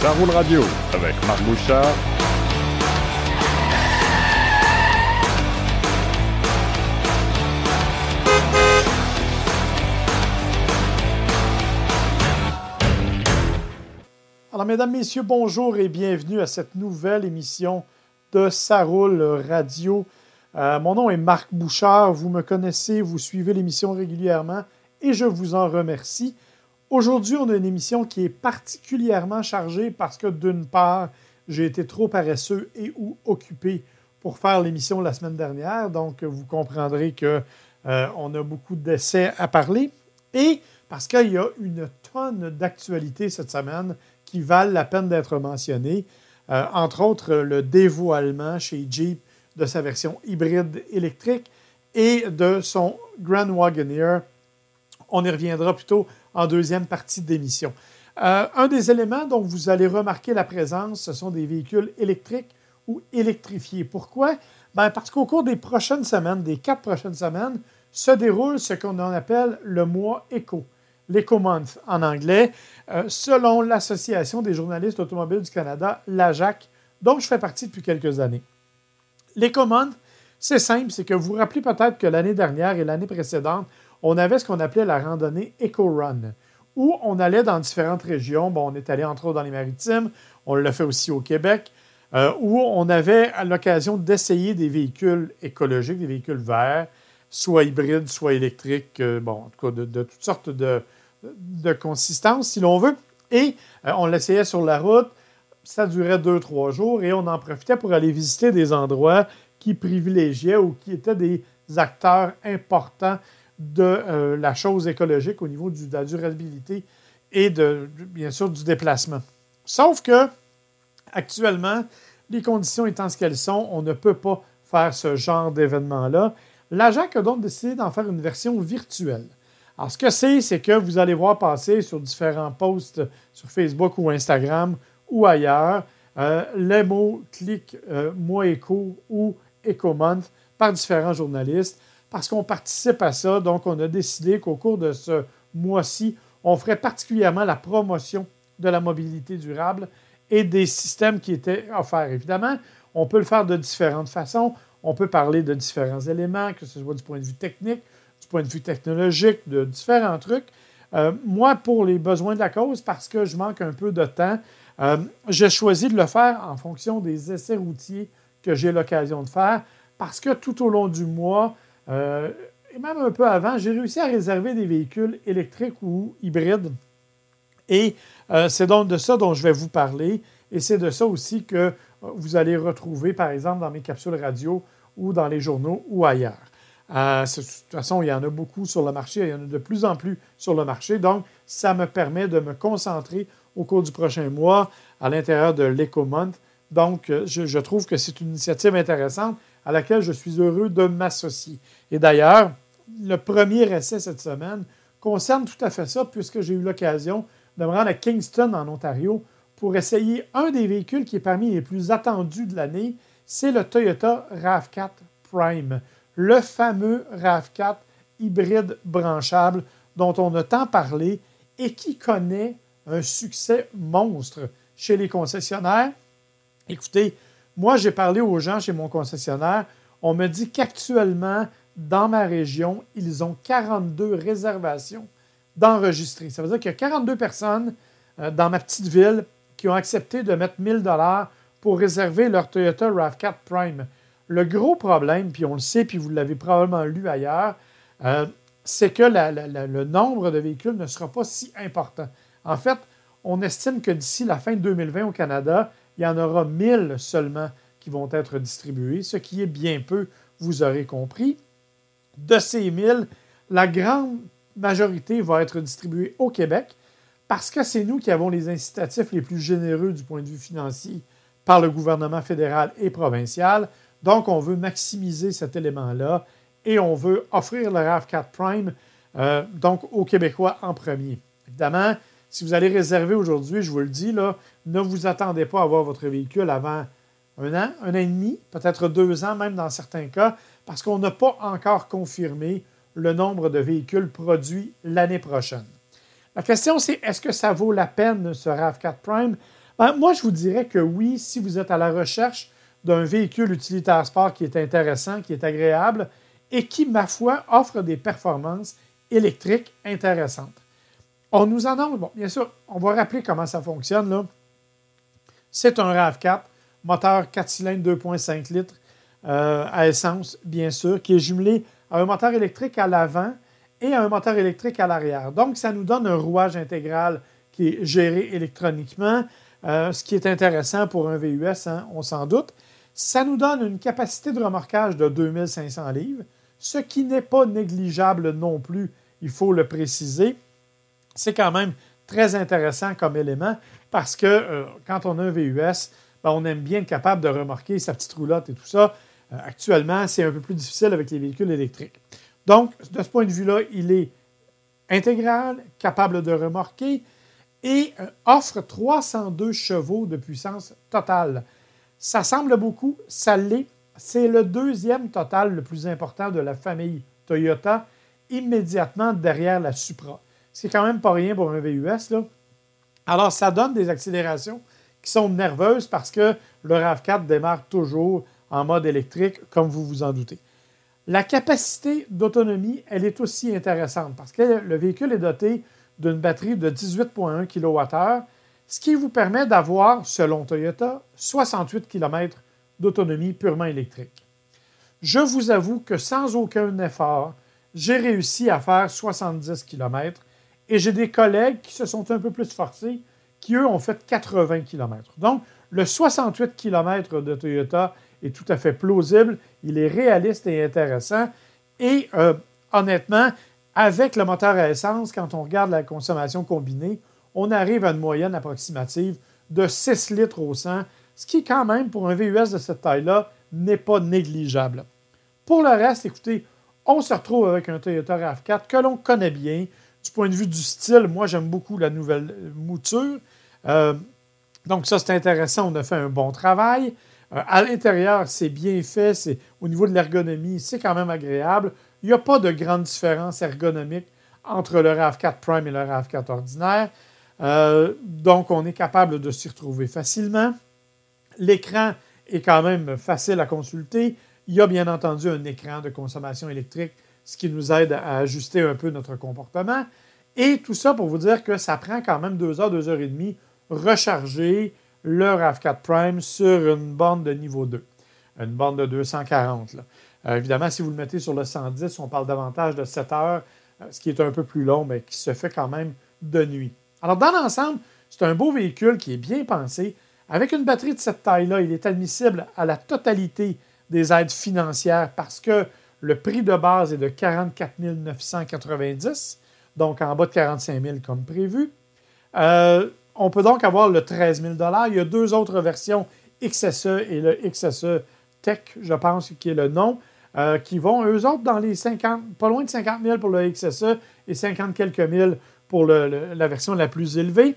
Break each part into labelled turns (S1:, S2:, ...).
S1: Ça roule radio avec Marc Bouchard.
S2: Alors, mesdames, messieurs, bonjour et bienvenue à cette nouvelle émission de Ça roule radio. Euh, mon nom est Marc Bouchard. Vous me connaissez, vous suivez l'émission régulièrement et je vous en remercie. Aujourd'hui, on a une émission qui est particulièrement chargée parce que d'une part, j'ai été trop paresseux et ou occupé pour faire l'émission la semaine dernière. Donc, vous comprendrez qu'on euh, a beaucoup d'essais à parler. Et parce qu'il y a une tonne d'actualités cette semaine qui valent la peine d'être mentionnées. Euh, entre autres, le dévoilement chez Jeep de sa version hybride électrique et de son Grand Wagoneer. On y reviendra plutôt en deuxième partie d'émission. Euh, un des éléments dont vous allez remarquer la présence, ce sont des véhicules électriques ou électrifiés. Pourquoi? Ben parce qu'au cours des prochaines semaines, des quatre prochaines semaines, se déroule ce qu'on appelle le mois éco, l'Eco Month en anglais, euh, selon l'Association des journalistes automobiles du Canada, l'AJAC, dont je fais partie depuis quelques années. L'Eco Month, c'est simple, c'est que vous vous rappelez peut-être que l'année dernière et l'année précédente, on avait ce qu'on appelait la randonnée Eco Run, où on allait dans différentes régions. Bon, on est allé entre autres dans les maritimes, on l'a fait aussi au Québec, euh, où on avait l'occasion d'essayer des véhicules écologiques, des véhicules verts, soit hybrides, soit électriques, euh, en tout cas de, toutes sortes de, de consistances, si l'on veut. Et euh, on l'essayait sur la route. Ça durait deux, trois jours et on en profitait pour aller visiter des endroits qui privilégiaient ou qui étaient des acteurs importants de euh, la chose écologique au niveau de la durabilité et bien sûr du déplacement. Sauf que actuellement, les conditions étant ce qu'elles sont, on ne peut pas faire ce genre d'événement-là. L'AJAC a donc décidé d'en faire une version virtuelle. Alors, ce que c'est, c'est que vous allez voir passer sur différents posts sur Facebook ou Instagram ou ailleurs euh, les mots clic euh, Moi Éco ou EcoMonth par différents journalistes parce qu'on participe à ça. Donc, on a décidé qu'au cours de ce mois-ci, on ferait particulièrement la promotion de la mobilité durable et des systèmes qui étaient offerts. Évidemment, on peut le faire de différentes façons. On peut parler de différents éléments, que ce soit du point de vue technique, du point de vue technologique, de différents trucs. Euh, moi, pour les besoins de la cause, parce que je manque un peu de temps, euh, j'ai choisi de le faire en fonction des essais routiers que j'ai l'occasion de faire, parce que tout au long du mois, euh, et même un peu avant, j'ai réussi à réserver des véhicules électriques ou hybrides. Et c'est donc de ça dont je vais vous parler. Et c'est de ça aussi que vous allez retrouver, par exemple, dans mes capsules radio ou dans les journaux ou ailleurs. de toute façon, il y en a beaucoup sur le marché, il y en a de plus en plus sur le marché. Donc, ça me permet de me concentrer au cours du prochain mois à l'intérieur de l'EcoMonth. Donc, je trouve que c'est une initiative intéressante à laquelle je suis heureux de m'associer. Et d'ailleurs, le premier essai cette semaine concerne tout à fait ça, puisque j'ai eu l'occasion de me rendre à Kingston, en Ontario, pour essayer un des véhicules qui est parmi les plus attendus de l'année. C'est le Toyota RAV4 Prime, le fameux RAV4 hybride branchable dont on a tant parlé et qui connaît un succès monstre chez les concessionnaires. Écoutez, moi, j'ai parlé aux gens chez mon concessionnaire. On me dit qu'actuellement, dans ma région, ils ont 42 réservations d'enregistrer. Ça veut dire qu'il y a 42 personnes euh, dans ma petite ville qui ont accepté de mettre 1000 dollars pour réserver leur Toyota RAV4 Prime. Le gros problème, puis on le sait, puis vous l'avez probablement lu ailleurs, euh, c'est que le nombre de véhicules ne sera pas si important. En fait, on estime que d'ici la fin de 2020 au Canada, il y en aura 1000 seulement qui vont être distribués, ce qui est bien peu, vous aurez compris. De ces 1000, la grande majorité va être distribuée au Québec parce que c'est nous qui avons les incitatifs les plus généreux du point de vue financier par le gouvernement fédéral et provincial. Donc, on veut maximiser cet élément-là et on veut offrir le RAV4 Prime euh, donc aux Québécois en premier. Évidemment, Si vous allez réserver aujourd'hui, je vous le dis, là, ne vous attendez pas à avoir votre véhicule avant un an, un an et demi, peut-être deux ans même dans certains cas, parce qu'on n'a pas encore confirmé le nombre de véhicules produits l'année prochaine. La question, c'est est-ce que ça vaut la peine ce RAV4 Prime? Ben, moi, je vous dirais que oui, si vous êtes à la recherche d'un véhicule utilitaire sport qui est intéressant, qui est agréable et qui, ma foi, offre des performances électriques intéressantes. On nous annonce, bon, bien sûr, on va rappeler comment ça fonctionne. Là. C'est un RAV4, moteur 4 cylindres 2,5 litres euh, à essence, bien sûr, qui est jumelé à un moteur électrique à l'avant et un moteur électrique à l'arrière. Donc, ça nous donne un rouage intégral qui est géré électroniquement, euh, ce qui est intéressant pour un VUS, hein, on s'en doute. Ça nous donne une capacité de remorquage de 2500 livres, ce qui n'est pas négligeable non plus, il faut le préciser. C'est quand même très intéressant comme élément parce que euh, quand on a un VUS, ben, on aime bien être capable de remorquer sa petite roulotte et tout ça. Euh, actuellement, c'est un peu plus difficile avec les véhicules électriques. Donc, de ce point de vue-là, il est intégral, capable de remorquer et euh, offre 302 chevaux de puissance totale. Ça semble beaucoup, ça l'est. C'est le deuxième total le plus important de la famille Toyota, immédiatement derrière la Supra. C'est quand même pas rien pour un VUS. Là. Alors, ça donne des accélérations qui sont nerveuses parce que le RAV4 démarre toujours en mode électrique, comme vous vous en doutez. La capacité d'autonomie, elle est aussi intéressante parce que le véhicule est doté d'une batterie de 18,1 kWh, ce qui vous permet d'avoir, selon Toyota, 68 km d'autonomie purement électrique. Je vous avoue que sans aucun effort, j'ai réussi à faire 70 km et j'ai des collègues qui se sont un peu plus forcés, qui eux ont fait 80 km. Donc, le 68 km de Toyota est tout à fait plausible, il est réaliste et intéressant. Et euh, honnêtement, avec le moteur à essence, quand on regarde la consommation combinée, on arrive à une moyenne approximative de 6 litres au 100, ce qui, quand même, pour un VUS de cette taille-là, n'est pas négligeable. Pour le reste, écoutez, on se retrouve avec un Toyota RAV4 que l'on connaît bien. Du point de vue du style, moi, j'aime beaucoup la nouvelle mouture. Euh, donc, ça, c'est intéressant. On a fait un bon travail. Euh, à l'intérieur, c'est bien fait. C'est, au niveau de l'ergonomie, c'est quand même agréable. Il n'y a pas de grande différence ergonomique entre le RAV4 Prime et le RAV4 ordinaire. Euh, donc, on est capable de s'y retrouver facilement. L'écran est quand même facile à consulter. Il y a bien entendu un écran de consommation électrique, ce qui nous aide à ajuster un peu notre comportement. Et tout ça pour vous dire que ça prend quand même deux heures, deux heures et demie recharger le RAV4 Prime sur une borne de niveau 2, une borne de 240. Euh, évidemment, si vous le mettez sur le 110, on parle davantage de 7 heures, euh, ce qui est un peu plus long, mais qui se fait quand même de nuit. Alors, dans l'ensemble, c'est un beau véhicule qui est bien pensé. Avec une batterie de cette taille-là, il est admissible à la totalité des aides financières parce que le prix de base est de 44 990, donc en bas de 45 000 comme prévu. Euh, on peut donc avoir le 13 000 Il y a deux autres versions, XSE et le XSE Tech, je pense, qui est le nom, euh, qui vont, eux autres, dans les 50, pas loin de 50 000 pour le XSE et 50 quelques mille pour la version la plus élevée.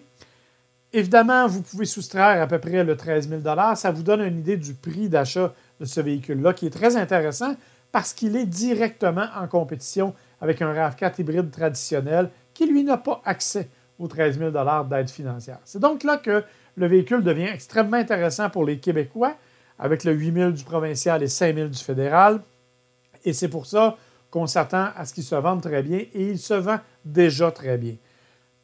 S2: Évidemment, vous pouvez soustraire à peu près le 13 000 Ça vous donne une idée du prix d'achat de ce véhicule-là, qui est très intéressant parce qu'il est directement en compétition avec un RAV4 hybride traditionnel qui, lui, n'a pas accès aux 13 000 d'aide financière. C'est donc là que le véhicule devient extrêmement intéressant pour les Québécois, avec le 8 000 du provincial et 5 000 du fédéral. Et c'est pour ça qu'on s'attend à ce qu'il se vende très bien, et il se vend déjà très bien.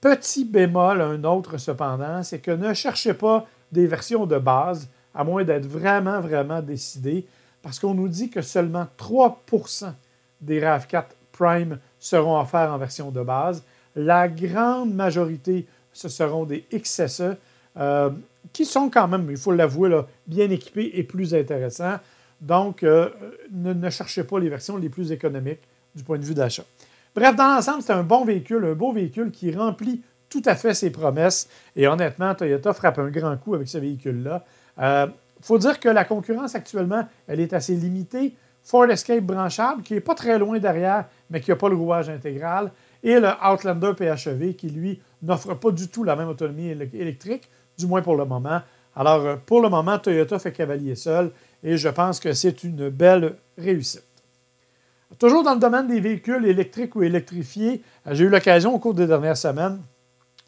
S2: Petit bémol, un autre cependant, c'est que ne cherchez pas des versions de base, à moins d'être vraiment, vraiment décidé, parce qu'on nous dit que seulement 3% des RAV4 Prime seront offerts en version de base. La grande majorité, ce seront des XSE, euh, qui sont quand même, il faut l'avouer, bien équipés et plus intéressants. Donc, euh, ne, cherchez pas les versions les plus économiques du point de vue d'achat. Bref, dans l'ensemble, c'est un bon véhicule, un beau véhicule qui remplit tout à fait ses promesses. Et honnêtement, Toyota frappe un grand coup avec ce véhicule-là. Il euh, faut dire que la concurrence actuellement, elle est assez limitée. Ford Escape branchable, qui n'est pas très loin derrière, mais qui n'a pas le rouage intégral. Et le Outlander PHEV qui, lui, n'offre pas du tout la même autonomie électrique, du moins pour le moment. Alors, euh, pour le moment, Toyota fait cavalier seul et je pense que c'est une belle réussite. Toujours dans le domaine des véhicules électriques ou électrifiés, euh, j'ai eu l'occasion au cours des dernières semaines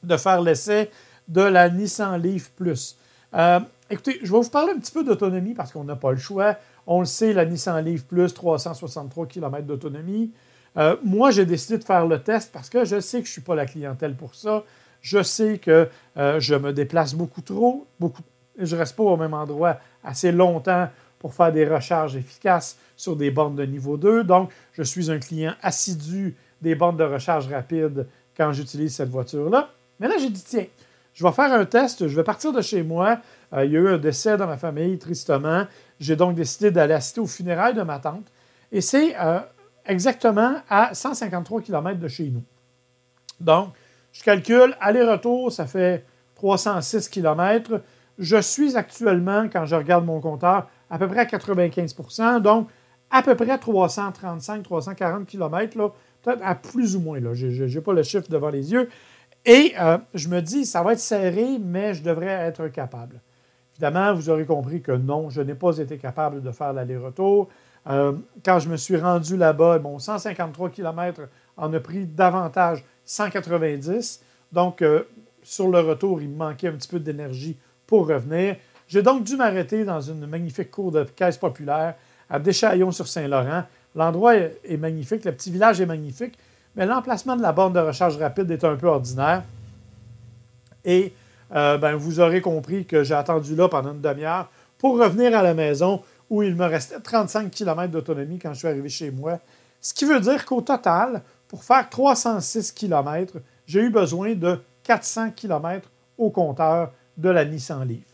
S2: de faire l'essai de la Nissan Leaf Plus. Euh, écoutez, je vais vous parler un petit peu d'autonomie parce qu'on n'a pas le choix. On le sait, la Nissan Leaf Plus, 363 km d'autonomie. Euh, moi, j'ai décidé de faire le test parce que je sais que je ne suis pas la clientèle pour ça. Je sais que je me déplace beaucoup trop, je ne reste pas au même endroit assez longtemps pour faire des recharges efficaces sur des bornes de niveau 2. Donc, je suis un client assidu des bornes de recharge rapide quand j'utilise cette voiture-là. Mais là, j'ai dit, tiens, je vais faire un test, je vais partir de chez moi. Euh, il y a eu un décès dans ma famille, tristement. J'ai donc décidé d'aller assister aux funérailles de ma tante. Et c'est euh, exactement à 153 km de chez nous. Donc, je calcule, aller-retour, ça fait 306 km. Je suis actuellement, quand je regarde mon compteur, à peu près à 95% donc à peu près 335-340 km, peut-être à plus ou moins. Je n'ai pas le chiffre devant les yeux. Et euh, je me dis, ça va être serré, mais je devrais être capable. Évidemment, vous aurez compris que non, je n'ai pas été capable de faire l'aller-retour. Euh, quand je me suis rendu là-bas, bon, 153 km en a pris davantage 190. Donc, euh, sur le retour, il me manquait un petit peu d'énergie pour revenir. J'ai donc dû m'arrêter dans une magnifique cour de caisse populaire à Deschaillons-sur-Saint-Laurent. L'endroit est magnifique, le petit village est magnifique, mais l'emplacement de la borne de recharge rapide est un peu ordinaire. Et euh, ben, vous aurez compris que j'ai attendu là pendant une demi-heure pour revenir à la maison où il me restait 35 km d'autonomie quand je suis arrivé chez moi. Ce qui veut dire qu'au total, pour faire 306 km, j'ai eu besoin de 400 km au compteur de la Nissan Leaf.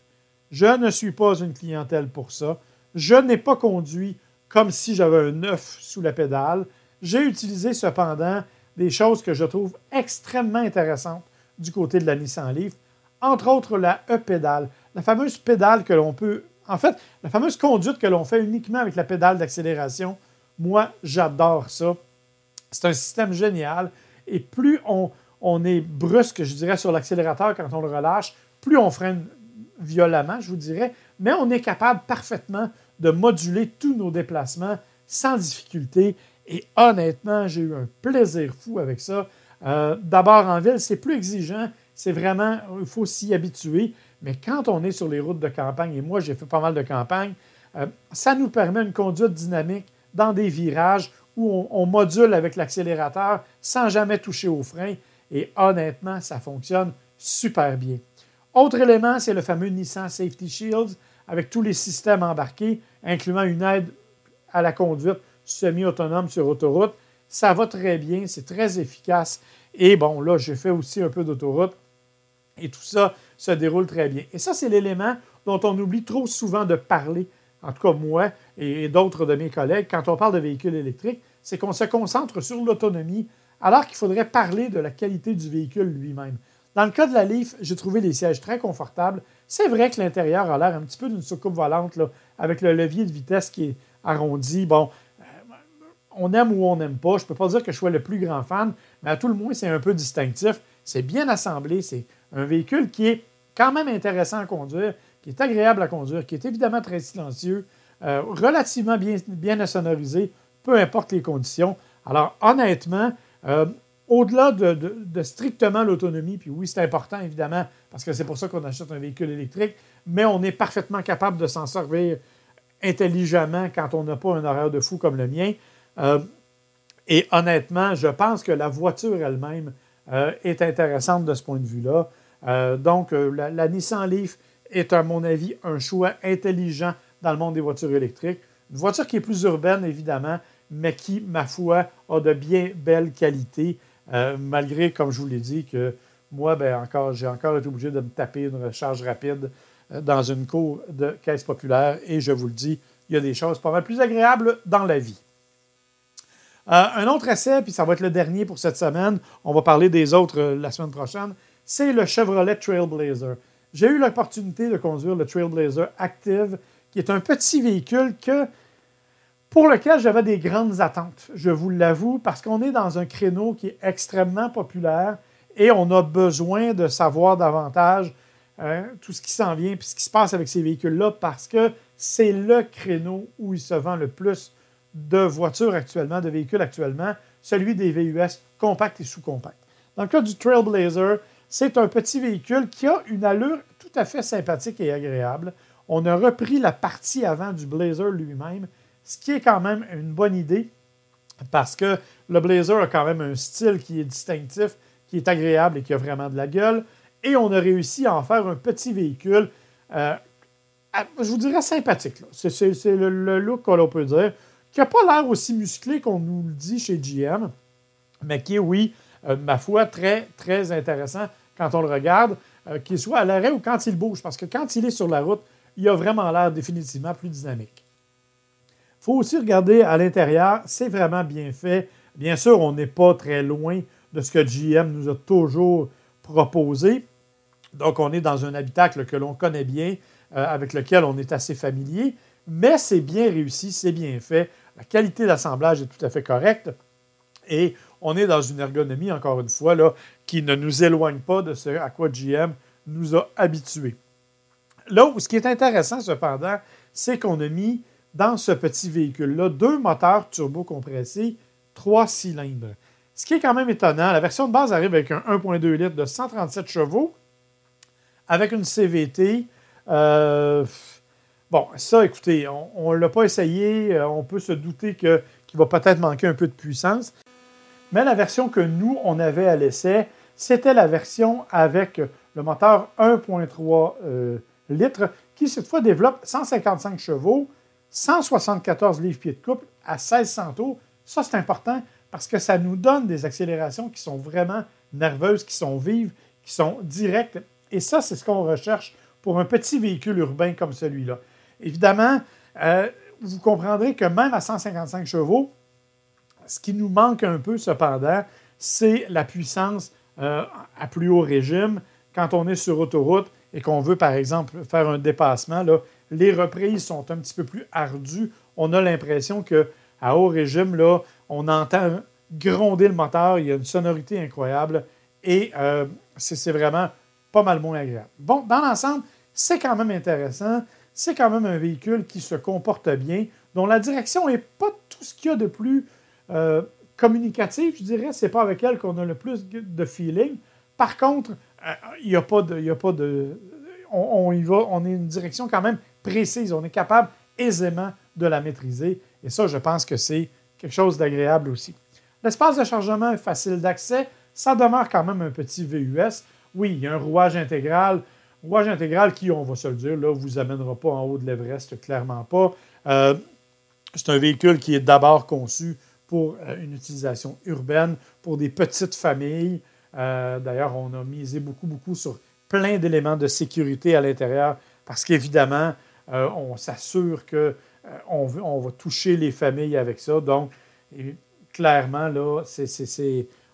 S2: Je ne suis pas une clientèle pour ça. Je n'ai pas conduit comme si j'avais un œuf sous la pédale. J'ai utilisé cependant des choses que je trouve extrêmement intéressantes du côté de la Nissan Leaf, entre autres la E-pédale, la fameuse pédale que l'on peut, en fait, la fameuse conduite que l'on fait uniquement avec la pédale d'accélération. Moi, j'adore ça. C'est un système génial. Et plus on, est brusque, je dirais, sur l'accélérateur quand on le relâche, plus on freine violemment, je vous dirais, mais on est capable parfaitement de moduler tous nos déplacements sans difficulté. Et honnêtement, j'ai eu un plaisir fou avec ça. Euh, d'abord, en ville, c'est plus exigeant. C'est vraiment, il faut s'y habituer. Mais quand on est sur les routes de campagne, et moi, j'ai fait pas mal de campagne, euh, ça nous permet une conduite dynamique dans des virages où on, module avec l'accélérateur sans jamais toucher au frein. Et honnêtement, ça fonctionne super bien. Autre élément, c'est le fameux Nissan Safety Shields avec tous les systèmes embarqués, incluant une aide à la conduite semi-autonome sur autoroute. Ça va très bien, c'est très efficace. Et bon, là, j'ai fait aussi un peu d'autoroute et tout ça se déroule très bien. Et ça, c'est l'élément dont on oublie trop souvent de parler, en tout cas moi et d'autres de mes collègues, quand on parle de véhicules électriques, c'est qu'on se concentre sur l'autonomie alors qu'il faudrait parler de la qualité du véhicule lui-même. Dans le cas de la Leaf, j'ai trouvé les sièges très confortables. C'est vrai que l'intérieur a l'air un petit peu d'une soucoupe volante, avec le levier de vitesse qui est arrondi. Bon, euh, on aime ou on n'aime pas. Je ne peux pas dire que je sois le plus grand fan, mais à tout le moins, c'est un peu distinctif. C'est bien assemblé. C'est un véhicule qui est quand même intéressant à conduire, qui est agréable à conduire, qui est évidemment très silencieux, euh, relativement bien, bien assonorisé, peu importe les conditions. Alors, honnêtement, euh, au-delà de, strictement l'autonomie, puis oui, c'est important évidemment, parce que c'est pour ça qu'on achète un véhicule électrique, mais on est parfaitement capable de s'en servir intelligemment quand on n'a pas un horaire de fou comme le mien. Euh, et honnêtement, je pense que la voiture elle-même est intéressante de ce point de vue-là. Euh, donc, la, la, Nissan Leaf est, à mon avis, un choix intelligent dans le monde des voitures électriques. Une voiture qui est plus urbaine, évidemment, mais qui, ma foi, a de bien belles qualités. Euh, malgré, comme je vous l'ai dit, que moi, ben, encore, j'ai encore été obligé de me taper une recharge rapide euh, dans une cour de caisse populaire. Et je vous le dis, il y a des choses pas mal plus agréables dans la vie. Euh, un autre essai, puis ça va être le dernier pour cette semaine, on va parler des autres la semaine prochaine, c'est le Chevrolet Trailblazer. J'ai eu l'opportunité de conduire le Trailblazer Active, qui est un petit véhicule que pour lequel j'avais des grandes attentes, je vous l'avoue, parce qu'on est dans un créneau qui est extrêmement populaire et on a besoin de savoir davantage hein, tout ce qui s'en vient et ce qui se passe avec ces véhicules-là, parce que c'est le créneau où il se vend le plus de voitures actuellement, de véhicules actuellement, celui des VUS compacts et sous-compacts. Dans le cas du Trailblazer, c'est un petit véhicule qui a une allure tout à fait sympathique et agréable. On a repris la partie avant du Blazer lui-même, ce qui est quand même une bonne idée parce que le Blazer a quand même un style qui est distinctif, qui est agréable et qui a vraiment de la gueule. Et on a réussi à en faire un petit véhicule, euh, je vous dirais sympathique. C'est le, look qu'on peut dire, qui n'a pas l'air aussi musclé qu'on nous le dit chez GM, mais qui est, oui, euh, ma foi, très, très intéressant quand on le regarde, euh, qu'il soit à l'arrêt ou quand il bouge, parce que quand il est sur la route, il a vraiment l'air définitivement plus dynamique. Il faut aussi regarder à l'intérieur, c'est vraiment bien fait. Bien sûr, on n'est pas très loin de ce que GM nous a toujours proposé. Donc, on est dans un habitacle que l'on connaît bien, euh, avec lequel on est assez familier, mais c'est bien réussi, c'est bien fait. La qualité d'assemblage est tout à fait correcte. Et on est dans une ergonomie, encore une fois, là, qui ne nous éloigne pas de ce à quoi GM nous a habitués. Là ce qui est intéressant, cependant, c'est qu'on a mis dans ce petit véhicule-là deux moteurs turbocompressés, trois cylindres. Ce qui est quand même étonnant, la version de base arrive avec un 1.2 litres de 137 chevaux, avec une CVT. Euh, bon, ça, écoutez, on ne l'a pas essayé, euh, on peut se douter qu'il va peut-être manquer un peu de puissance. Mais la version que nous, on avait à l'essai, c'était la version avec le moteur 1.3 euh, litres qui, cette fois, développe 155 chevaux, 174 livres-pieds de couple à 1600 tours. Ça, c'est important parce que ça nous donne des accélérations qui sont vraiment nerveuses, qui sont vives, qui sont directes. Et ça, c'est ce qu'on recherche pour un petit véhicule urbain comme celui-là. Évidemment, euh, vous comprendrez que même à 155 chevaux, ce qui nous manque un peu cependant, c'est la puissance euh, à plus haut régime. Quand on est sur autoroute et qu'on veut, par exemple, faire un dépassement, là, les reprises sont un petit peu plus ardues. On a l'impression qu'à haut régime, là, on entend gronder le moteur, il y a une sonorité incroyable et euh, c'est vraiment pas mal moins agréable. Bon, dans l'ensemble, c'est quand même intéressant. C'est quand même un véhicule qui se comporte bien, dont la direction n'est pas tout ce qu'il y a de plus euh, communicatif, je dirais. C'est pas avec elle qu'on a le plus de feeling. Par contre, euh, il n'y a pas de. A pas de on, y va, on est une direction quand même précise. On est capable aisément de la maîtriser. Et ça, je pense que c'est quelque chose d'agréable aussi. L'espace de chargement est facile d'accès. Ça demeure quand même un petit VUS. Oui, il y a un rouage intégral. Rouage intégral qui, on va se le dire, là, vous amènera pas en haut de l'Everest, clairement pas. Euh, c'est un véhicule qui est d'abord conçu pour euh, une utilisation urbaine, pour des petites familles. Euh, d'ailleurs, on a misé beaucoup, beaucoup sur plein d'éléments de sécurité à l'intérieur parce qu'évidemment, on s'assure qu'on on va toucher les familles avec ça. Donc, clairement, là,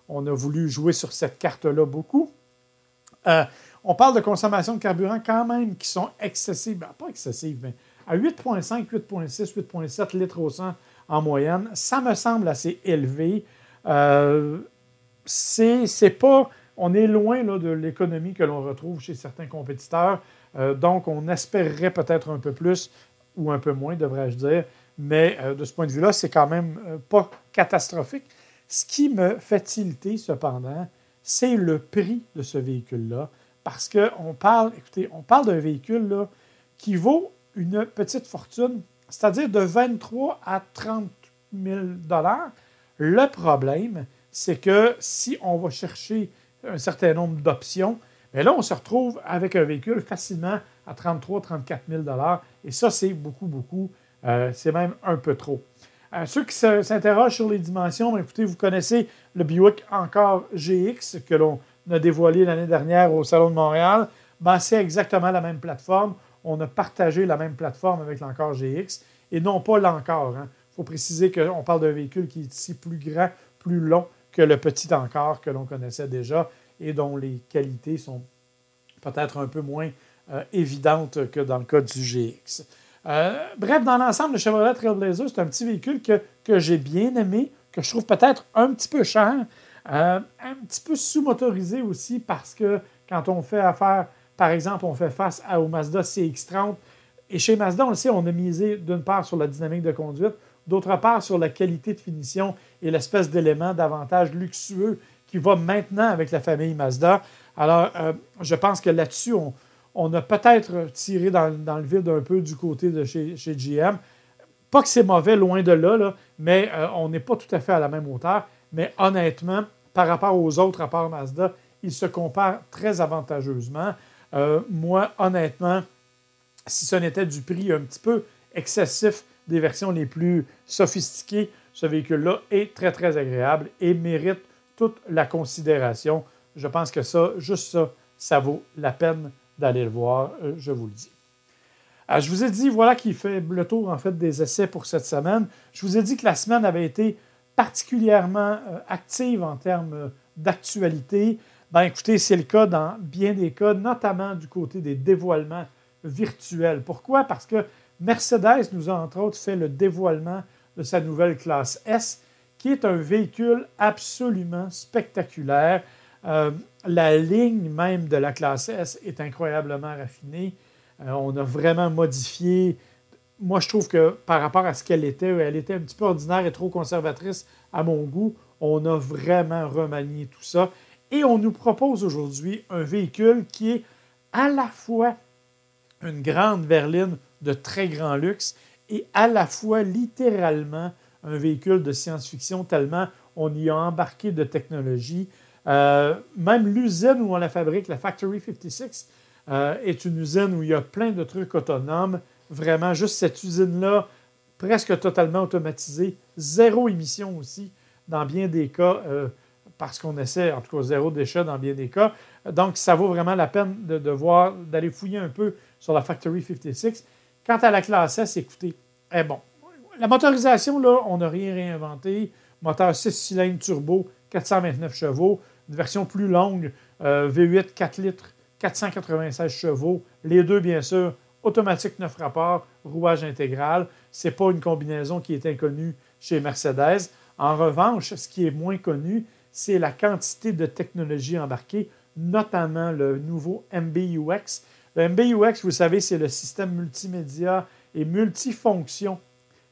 S2: on a voulu jouer sur cette carte-là beaucoup. Euh, on parle de consommation de carburant quand même qui sont excessives, ben, pas excessives, mais à 8,5, 8,6, 8,7 litres au 100 en moyenne. Ça me semble assez élevé. Euh, c'est pas. On est loin là, de l'économie que l'on retrouve chez certains compétiteurs. Euh, donc, on espérerait peut-être un peu plus ou un peu moins, devrais-je dire. Mais de ce point de vue-là, c'est quand même pas catastrophique. Ce qui me fait tilter, cependant, c'est le prix de ce véhicule-là. Parce qu'on parle, écoutez, on parle d'un véhicule là, qui vaut une petite fortune, c'est-à-dire de 23 à 30 000 Le problème, c'est que si on va chercher un certain nombre d'options, mais là, on se retrouve avec un véhicule facilement à 33 34 000 Et ça, c'est beaucoup, beaucoup. Euh, c'est même un peu trop ceux qui s'interrogent sur les dimensions, ben, écoutez, vous connaissez le Buick encore GX que l'on a dévoilé l'année dernière au Salon de Montréal. Ben, c'est exactement la même plateforme. On a partagé la même plateforme avec l'encore GX et non pas l'encore. Il hein. faut préciser qu'on parle d'un véhicule qui est ici plus grand, plus long que le petit encore que l'on connaissait déjà et dont les qualités sont peut-être un peu moins euh, évidentes que dans le cas du GX. bref, dans l'ensemble, le Chevrolet Trailblazer, c'est un petit véhicule que, que j'ai bien aimé, que je trouve peut-être un petit peu cher, un petit peu sous-motorisé aussi parce que quand on fait affaire, par exemple, on fait face au Mazda CX-30, et chez Mazda, on le sait, on a misé d'une part sur la dynamique de conduite, d'autre part sur la qualité de finition et l'espèce d'élément davantage luxueux qui va maintenant avec la famille Mazda. Alors, euh, je pense que là-dessus, on, a peut-être tiré dans, le vide un peu du côté de chez, GM. Pas que c'est mauvais, loin de là, mais euh, on n'est pas tout à fait à la même hauteur. Mais honnêtement, par rapport aux autres rapports Mazda, ils se comparent très avantageusement. Euh, moi, honnêtement, si ce n'était du prix un petit peu excessif des versions les plus sophistiquées, ce véhicule-là est très, très agréable et mérite toute la considération. Je pense que ça, juste ça, ça vaut la peine d'aller le voir, euh, je vous le dis. Euh, je vous ai dit, voilà qui fait le tour en fait des essais pour cette semaine. Je vous ai dit que la semaine avait été particulièrement active en termes d'actualité. Ben, écoutez, c'est le cas dans bien des cas, notamment du côté des dévoilements virtuel. Pourquoi? Parce que Mercedes nous a entre autres fait le dévoilement de sa nouvelle classe S, qui est un véhicule absolument spectaculaire. Euh, la ligne même de la classe S est incroyablement raffinée. Euh, on a vraiment modifié. Moi, je trouve que par rapport à ce qu'elle était, elle était un petit peu ordinaire et trop conservatrice à mon goût. On a vraiment remanié tout ça. Et on nous propose aujourd'hui un véhicule qui est à la fois une grande berline de très grand luxe et à la fois littéralement un véhicule de science-fiction tellement on y a embarqué de technologie. Euh, même l'usine où on la fabrique, la Factory 56, euh, est une usine où il y a plein de trucs autonomes. Vraiment, juste cette usine-là, presque totalement automatisée, zéro émission aussi, dans bien des cas, euh, parce qu'on essaie, en tout cas, zéro déchet dans bien des cas. Donc, ça vaut vraiment la peine de, voir, d'aller fouiller un peu sur la Factory 56. Quant à la classe S, écoutez, eh bon, la motorisation, là, on n'a rien réinventé. Moteur 6 cylindres turbo, 429 chevaux. Une version plus longue, euh, V8 4 litres, 496 chevaux. Les deux, bien sûr, automatique 9 rapports, rouage intégral. Ce n'est pas une combinaison qui est inconnue chez Mercedes. En revanche, ce qui est moins connu, c'est la quantité de technologie embarquée, notamment le nouveau MBUX. Le MBUX, vous savez, c'est le système multimédia et multifonction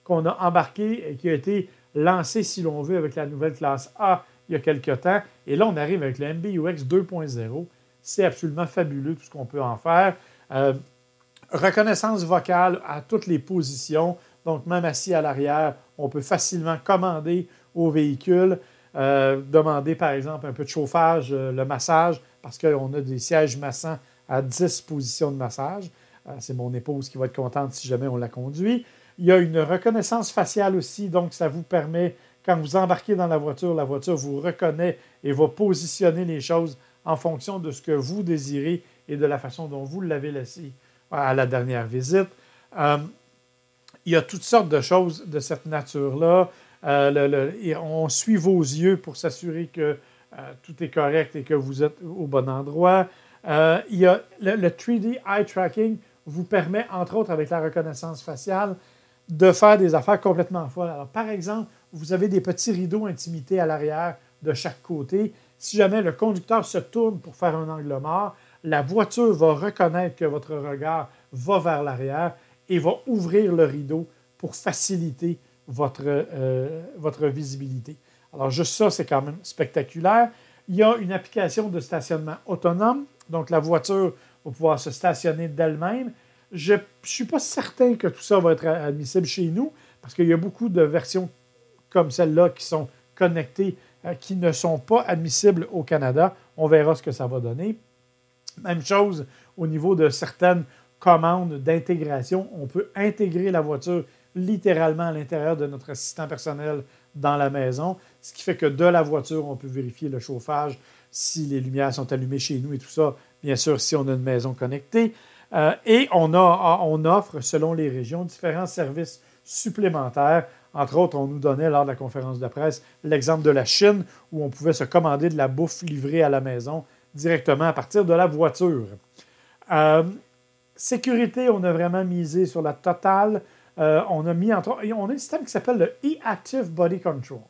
S2: qu'on a embarqué et qui a été lancé, si l'on veut, avec la nouvelle classe A il y a quelque temps. Et là, on arrive avec le MBUX 2.0. C'est absolument fabuleux tout ce qu'on peut en faire. Euh, reconnaissance vocale à toutes les positions. Donc, même assis à l'arrière, on peut facilement commander au véhicule. Euh, demander, par exemple, un peu de chauffage, euh, le massage, parce qu'on a des sièges massants à 10 positions de massage. Euh, c'est mon épouse qui va être contente si jamais on la conduit. Il y a une reconnaissance faciale aussi, donc ça vous permet, quand vous embarquez dans la voiture, la voiture vous reconnaît et va positionner les choses en fonction de ce que vous désirez et de la façon dont vous l'avez laissé à la dernière visite. il y a toutes sortes de choses de cette nature-là. Euh, on suit vos yeux pour s'assurer que euh, tout est correct et que vous êtes au bon endroit. Euh, il y a le, 3D eye tracking vous permet, entre autres avec la reconnaissance faciale, de faire des affaires complètement folles. Alors, par exemple, vous avez des petits rideaux intimité à l'arrière de chaque côté. Si jamais le conducteur se tourne pour faire un angle mort, la voiture va reconnaître que votre regard va vers l'arrière et va ouvrir le rideau pour faciliter votre, euh, votre visibilité. Alors, juste ça, c'est quand même spectaculaire. Il y a une application de stationnement autonome, donc la voiture va pouvoir se stationner d'elle-même. Je ne suis pas certain que tout ça va être admissible chez nous, parce qu'il y a beaucoup de versions comme celle-là qui sont connectées, euh, qui ne sont pas admissibles au Canada. On verra ce que ça va donner. Même chose au niveau de certaines commandes d'intégration. On peut intégrer la voiture littéralement à l'intérieur de notre assistant personnel dans la maison, ce qui fait que de la voiture, on peut vérifier le chauffage, si les lumières sont allumées chez nous et tout ça, bien sûr, si on a une maison connectée. Euh, et on, a, on offre, selon les régions, différents services supplémentaires. Entre autres, on nous donnait lors de la conférence de presse l'exemple de la Chine, où on pouvait se commander de la bouffe livrée à la maison directement à partir de la voiture. Euh, sécurité, on a vraiment misé sur la totale. Euh, on a mis entre, on a un système qui s'appelle le e-Active Body Control.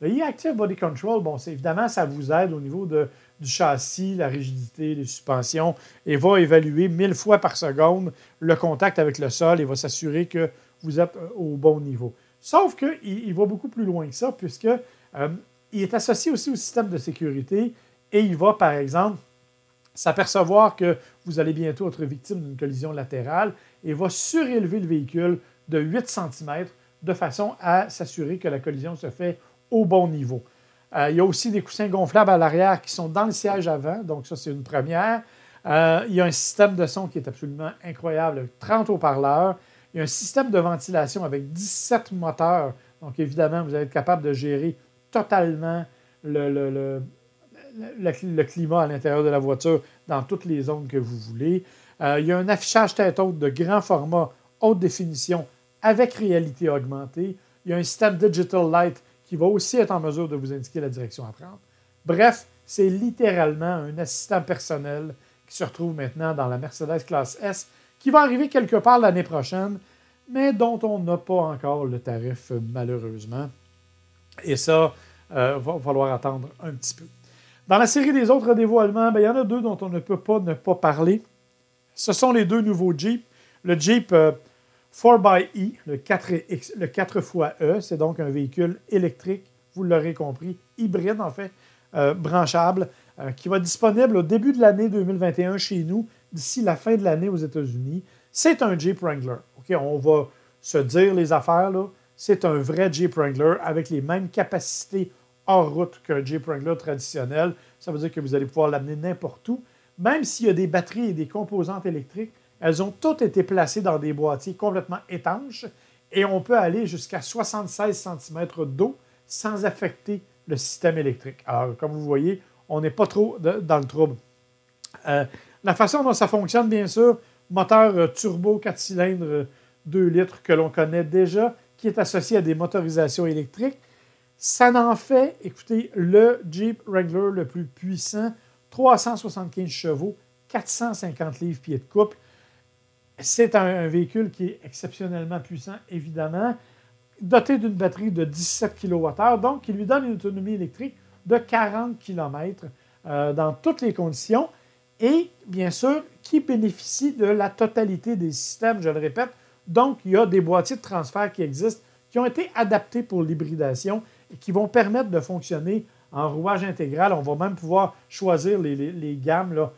S2: Le e-Active Body Control, bon, c'est évidemment, ça vous aide au niveau du châssis, la rigidité, les suspensions, et va évaluer mille fois par seconde le contact avec le sol et va s'assurer que vous êtes euh, au bon niveau. Sauf qu'il il va beaucoup plus loin que ça, puisque euh, il est associé aussi au système de sécurité et il va, par exemple, s'apercevoir que vous allez bientôt être victime d'une collision latérale et va surélever le véhicule de 8 cm de façon à s'assurer que la collision se fait au bon niveau. Euh, il y a aussi des coussins gonflables à l'arrière qui sont dans le siège avant, donc ça c'est une première. Euh, il y a un système de son qui est absolument incroyable, 30 haut-parleurs. Il y a un système de ventilation avec 17 moteurs, donc évidemment vous allez être capable de gérer totalement le, climat à l'intérieur de la voiture dans toutes les zones que vous voulez. Euh, il y a un affichage tête haute de grand format, haute définition avec réalité augmentée. Il y a un système Digital Light qui va aussi être en mesure de vous indiquer la direction à prendre. Bref, c'est littéralement un assistant personnel qui se retrouve maintenant dans la Mercedes classe S, qui va arriver quelque part l'année prochaine, mais dont on n'a pas encore le tarif malheureusement. Et ça, euh, va falloir attendre un petit peu. Dans la série des autres dévoilements, ben, il y en a deux dont on ne peut pas ne pas parler. Ce sont les deux nouveaux Jeep. Le Jeep 4xE, euh, le 4, le 4xe, c'est donc un véhicule électrique, vous l'aurez compris, hybride en fait, euh, branchable, euh, qui va être disponible au début de l'année 2021 chez nous, d'ici la fin de l'année aux États-Unis. C'est un Jeep Wrangler. On va se dire les affaires. C'est un vrai Jeep Wrangler avec les mêmes capacités hors route qu'un Jeep Wrangler traditionnel. Ça veut dire que vous allez pouvoir l'amener n'importe où. Même s'il y a des batteries et des composantes électriques, elles ont toutes été placées dans des boîtiers complètement étanches et on peut aller jusqu'à 76 cm d'eau sans affecter le système électrique. Alors, comme vous voyez, on n'est pas trop dans le trouble. Euh, la façon dont ça fonctionne, bien sûr, moteur euh, turbo 4 cylindres 2 euh, litres que l'on connaît déjà, qui est associé à des motorisations électriques. Ça n'en fait, écoutez, le Jeep Wrangler le plus puissant, 375 chevaux, 450 livres pieds de couple. C'est un, véhicule qui est exceptionnellement puissant, évidemment, doté d'une batterie de 17 kWh, donc qui lui donne une autonomie électrique de 40 km euh, dans toutes les conditions et, bien sûr, qui bénéficie de la totalité des systèmes, je le répète. Donc, il y a des boîtiers de transfert qui existent, qui ont été adaptés pour l'hybridation et qui vont permettre de fonctionner en rouage intégral. On va même pouvoir choisir les, gammes là,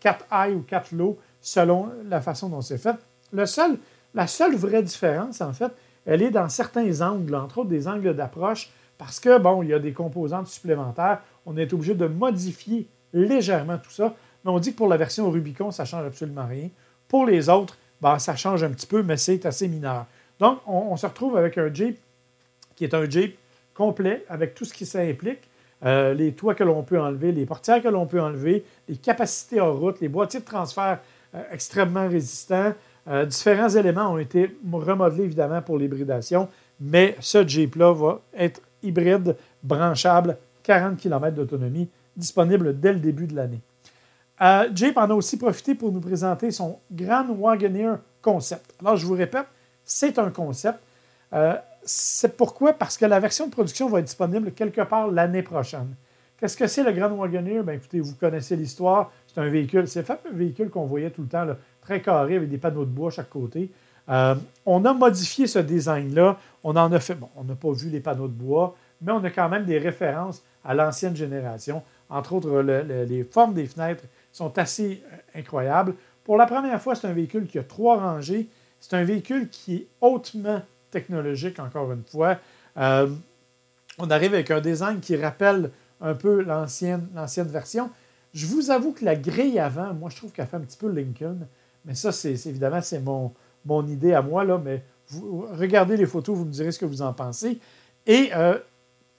S2: 4 high ou 4 low selon la façon dont c'est fait. Le seul, la seule vraie différence, en fait, elle est dans certains angles, entre autres des angles d'approche, parce que, bon, il y a des composantes supplémentaires. On est obligé de modifier légèrement tout ça. Mais on dit que pour la version Rubicon, ça ne change absolument rien. Pour les autres, ben, ça change un petit peu, mais c'est assez mineur. Donc, on, se retrouve avec un Jeep qui est un Jeep complet avec tout ce qui s'implique. Euh, les toits que l'on peut enlever, les portières que l'on peut enlever, les capacités en route, les boîtiers de transfert extrêmement résistants. Euh, différents éléments ont été remodelés évidemment pour l'hybridation, mais ce Jeep-là va être hybride, branchable, 40 km d'autonomie, disponible dès le début de l'année. Jeep en a aussi profité pour nous présenter son Grand Wagoneer Concept. Alors, je vous répète, c'est un concept. C'est pourquoi? Parce que la version de production va être disponible quelque part l'année prochaine. Qu'est-ce que c'est le Grand Wagoneer? Bien, écoutez, vous connaissez l'histoire. C'est un véhicule, c'est le fameux véhicule qu'on voyait tout le temps, très carré avec des panneaux de bois à chaque côté. Euh, on a modifié ce design-là. On en a fait, bon, on n'a pas vu les panneaux de bois, mais on a quand même des références à l'ancienne génération. Entre autres, les formes des fenêtres sont assez euh, incroyables. Pour la première fois, c'est un véhicule qui a trois rangées. C'est un véhicule qui est hautement technologique, encore une fois. Euh, on arrive avec un design qui rappelle un peu l'ancienne, l'ancienne version. Je vous avoue que la grille avant, moi, je trouve qu'elle fait un petit peu Lincoln. Mais ça, c'est, évidemment, c'est mon, idée à moi, là, mais regardez les photos, vous me direz ce que vous en pensez. Et euh,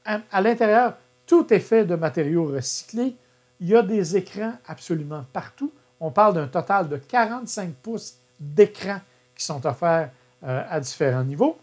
S2: à, l'intérieur, tout est fait de matériaux recyclés. Il y a des écrans absolument partout. On parle d'un total de 45 pouces d'écrans qui sont offerts euh, à différents niveaux.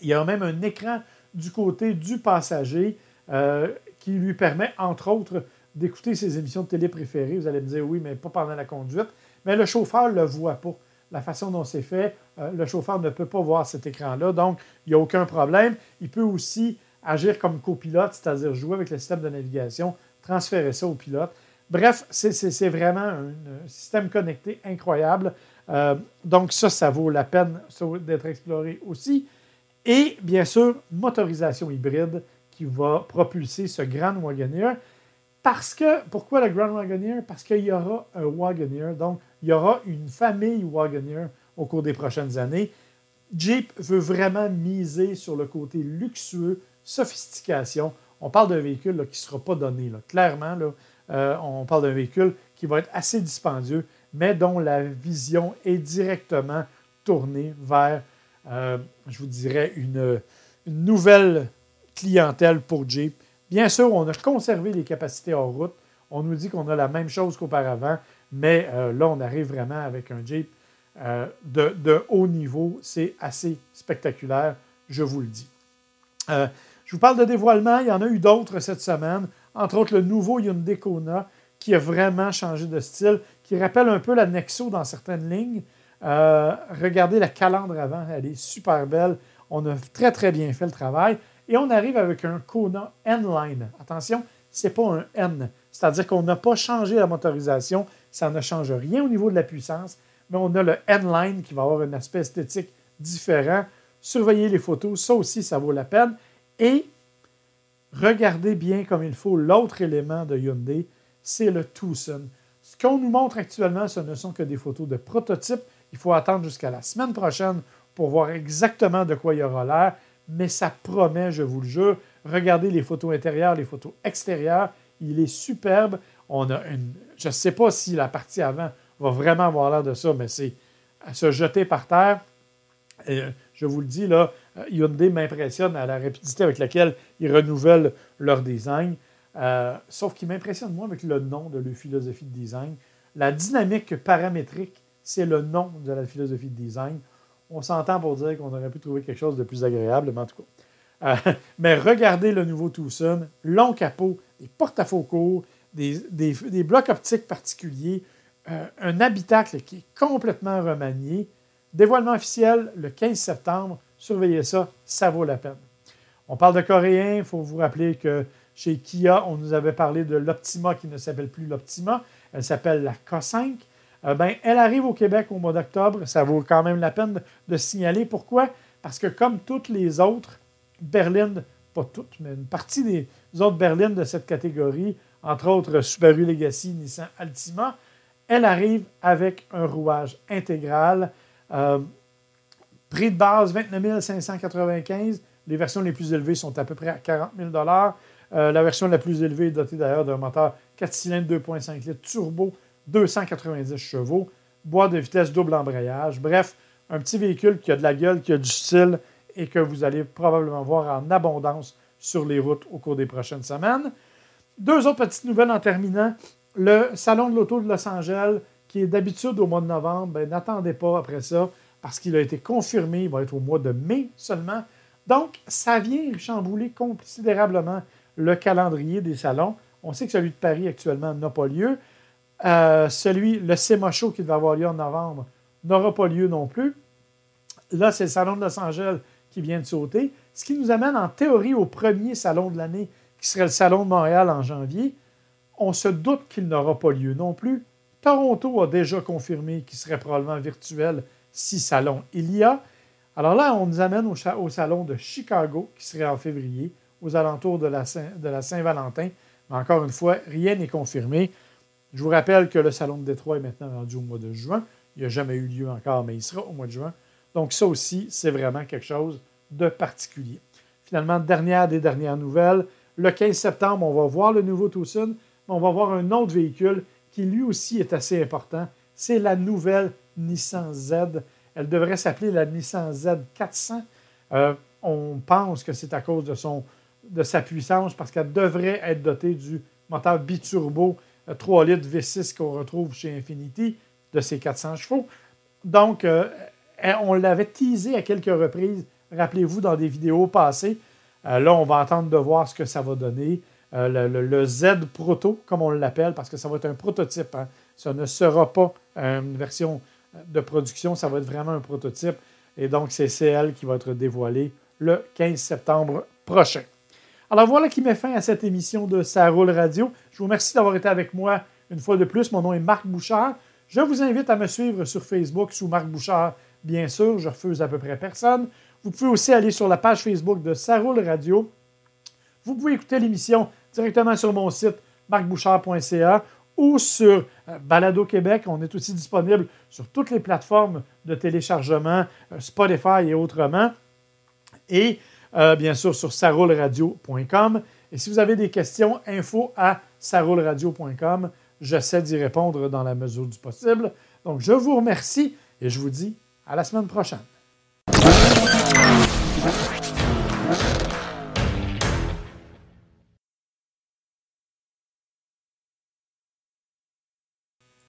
S2: Il y a même un écran du côté du passager euh, qui lui permet, entre autres, d'écouter ses émissions de télé préférées. Vous allez me dire oui, mais pas pendant la conduite. mais le chauffeur ne le voit pas. La façon dont c'est fait, euh, le chauffeur ne peut pas voir cet écran-là, donc il n'y a aucun problème. Il peut aussi agir comme copilote, c'est-à-dire jouer avec le système de navigation, transférer ça au pilote. Bref, c'est vraiment un, système connecté incroyable. Euh, donc ça, ça vaut la peine d'être exploré aussi. Et bien sûr, motorisation hybride qui va propulser ce Grand Wagoneer. Parce que, pourquoi le Grand Wagoneer? Parce qu'il y aura un Wagoneer, donc il y aura une famille Wagoneer au cours des prochaines années. Jeep veut vraiment miser sur le côté luxueux, sophistication. On parle d'un véhicule qui ne sera pas donné. Clairement, euh, on parle d'un véhicule qui va être assez dispendieux, mais dont la vision est directement tournée vers, euh, je vous dirais, une, nouvelle clientèle pour Jeep. Bien sûr, on a conservé les capacités hors route. On nous dit qu'on a la même chose qu'auparavant, mais euh, là, on arrive vraiment avec un Jeep de, de, haut niveau. C'est assez spectaculaire, je vous le dis. je vous parle de dévoilement. Il y en a eu d'autres cette semaine entre autres le nouveau Hyundai Kona, qui a vraiment changé de style, qui rappelle un peu la Nexo dans certaines lignes. Euh, regardez la calandre avant, elle est super belle. On a très, très bien fait le travail. Et on arrive avec un Kona N-Line. Attention, ce n'est pas un N. C'est-à-dire qu'on n'a pas changé la motorisation, ça ne change rien au niveau de la puissance, mais on a le N-Line qui va avoir un aspect esthétique différent. Surveillez les photos, ça aussi, ça vaut la peine. Et regardez bien comme il faut l'autre élément de Hyundai, c'est le Tucson. Ce qu'on nous montre actuellement, ce ne sont que des photos de prototypes. Il faut attendre jusqu'à la semaine prochaine pour voir exactement de quoi il y aura l'air, mais ça promet, je vous le jure. Regardez les photos intérieures, les photos extérieures. Il est superbe. On a une, je ne sais pas si la partie avant va vraiment avoir l'air de ça, mais c'est à se jeter par terre. Et je vous le dis, là, euh, Hyundai m'impressionne à la rapidité avec laquelle ils renouvellent leur design. Euh, sauf qu'il m'impressionne, moi, avec le nom de leur philosophie de design. La dynamique paramétrique, c'est le nom de la philosophie de design. On s'entend pour dire qu'on aurait pu trouver quelque chose de plus agréable, mais en tout cas. Euh, mais regardez le nouveau Tucson, long capot, des porte-à-faux courts, des, blocs optiques particuliers, un habitacle qui est complètement remanié. Dévoilement officiel le 15 septembre surveillez ça, ça vaut la peine. On parle de coréen, il faut vous rappeler que chez Kia, on nous avait parlé de l'Optima qui ne s'appelle plus l'Optima, elle s'appelle la K5. Euh, ben, elle arrive au Québec au mois d'octobre, ça vaut quand même la peine de, signaler. Pourquoi? Parce que comme toutes les autres berlines, pas toutes, mais une partie des autres berlines de cette catégorie, entre autres Subaru Legacy, Nissan Altima, elle arrive avec un rouage intégral. Euh, Prix de base, 29 595. Les versions les plus élevées sont à peu près à 40 000 euh, La version la plus élevée est dotée d'ailleurs d'un moteur 4 cylindres 2.5 litres turbo, 290 chevaux, boîte de vitesse double embrayage. Bref, un petit véhicule qui a de la gueule, qui a du style et que vous allez probablement voir en abondance sur les routes au cours des prochaines semaines. Deux autres petites nouvelles en terminant. Le Salon de l'Auto de Los Angeles, qui est d'habitude au mois de novembre, ben, n'attendez pas après ça parce qu'il a été confirmé, il va être au mois de mai seulement. Donc, ça vient chambouler considérablement le calendrier des salons. On sait que celui de Paris actuellement n'a pas lieu. Euh, celui, le SEMA Show qui devait avoir lieu en novembre, n'aura pas lieu non plus. Là, c'est le Salon de Los Angeles qui vient de sauter, ce qui nous amène en théorie au premier salon de l'année, qui serait le Salon de Montréal en janvier. On se doute qu'il n'aura pas lieu non plus. Toronto a déjà confirmé qu'il serait probablement virtuel six salons il y a. Alors là, on nous amène au, salon de Chicago, qui serait en février, aux alentours de la, Saint-Valentin. Mais encore une fois, rien n'est confirmé. Je vous rappelle que le salon de Détroit est maintenant rendu au mois de juin. Il n'a jamais eu lieu encore, mais il sera au mois de juin. Donc ça aussi, c'est vraiment quelque chose de particulier. Finalement, dernière des dernières nouvelles, le 15 septembre, on va voir le nouveau Tucson, mais on va voir un autre véhicule qui lui aussi est assez important. C'est la nouvelle Nissan Z. Elle devrait s'appeler la Nissan Z400. Euh, on pense que c'est à cause de, sa puissance parce qu'elle devrait être dotée du moteur biturbo 3 euh, litres V6 qu'on retrouve chez Infinity de ses 400 chevaux. Donc, euh, on l'avait teasé à quelques reprises, rappelez-vous, dans des vidéos passées. là, on va attendre de voir ce que ça va donner. le, Z Proto, comme on l'appelle, parce que ça va être un prototype. Hein. Ce ne sera pas une version de production, ça va être vraiment un prototype. Et donc, c'est CL qui va être dévoilé le 15 septembre prochain. Alors voilà qui met fin à cette émission de Ça roule radio. Je vous remercie d'avoir été avec moi une fois de plus. Mon nom est Marc Bouchard. Je vous invite à me suivre sur Facebook sous Marc Bouchard, bien sûr. Je refuse à peu près personne. Vous pouvez aussi aller sur la page Facebook de Ça roule radio. Vous pouvez écouter l'émission directement sur mon site marcbouchard.ca ou sur euh, Balado Québec. On est aussi disponible sur toutes les plateformes de téléchargement, euh, Spotify et autrement. Et euh, bien sûr sur saroulradio.com. Et si vous avez des questions, info à saroulradio.com. J'essaie d'y répondre dans la mesure du possible. Donc, je vous remercie et je vous dis à la semaine prochaine.